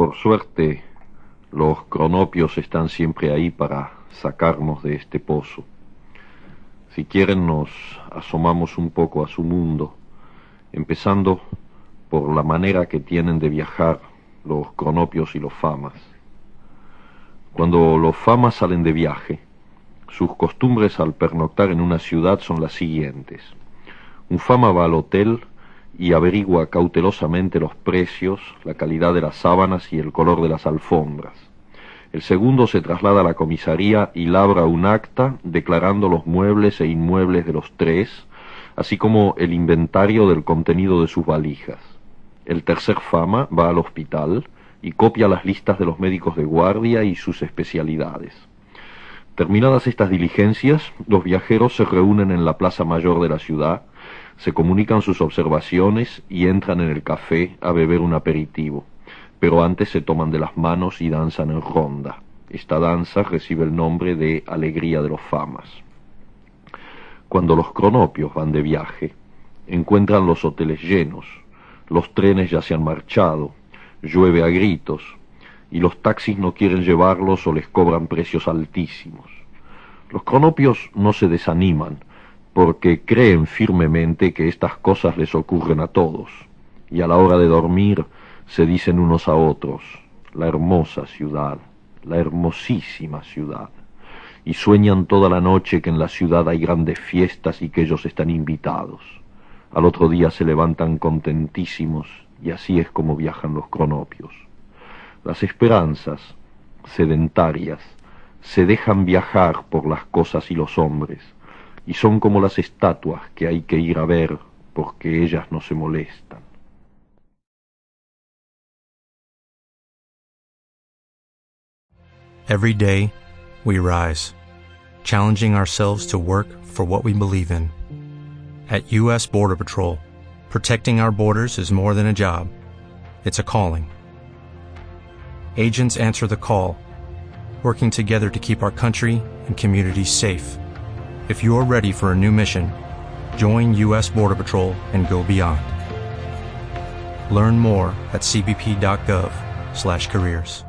Por suerte, los cronopios están siempre ahí para sacarnos de este pozo. Si quieren nos asomamos un poco a su mundo, empezando por la manera que tienen de viajar los cronopios y los famas. Cuando los famas salen de viaje, sus costumbres al pernoctar en una ciudad son las siguientes. Un fama va al hotel y averigua cautelosamente los precios, la calidad de las sábanas y el color de las alfombras. El segundo se traslada a la comisaría y labra un acta declarando los muebles e inmuebles de los tres, así como el inventario del contenido de sus valijas. El tercer fama va al hospital y copia las listas de los médicos de guardia y sus especialidades. Terminadas estas diligencias, los viajeros se reúnen en la plaza mayor de la ciudad, se comunican sus observaciones y entran en el café a beber un aperitivo, pero antes se toman de las manos y danzan en ronda. Esta danza recibe el nombre de Alegría de los Famas. Cuando los cronopios van de viaje, encuentran los hoteles llenos, los trenes ya se han marchado, llueve a gritos, y los taxis no quieren llevarlos o les cobran precios altísimos. Los cronopios no se desaniman, porque creen firmemente que estas cosas les ocurren a todos, y a la hora de dormir se dicen unos a otros, la hermosa ciudad, la hermosísima ciudad, y sueñan toda la noche que en la ciudad hay grandes fiestas y que ellos están invitados. Al otro día se levantan contentísimos y así es como viajan los cronopios. Las esperanzas, sedentarias, se dejan viajar por las cosas y los hombres, y son como las estatuas que hay que ir a ver porque ellas no se molestan. Every day, we rise, challenging ourselves to work for what we believe in. At U.S. Border Patrol, protecting our borders is more than a job, it's a calling. Agents answer the call, working together to keep our country and communities safe. If you are ready for a new mission, join U.S. Border Patrol and go beyond. Learn more at cbp.gov/careers.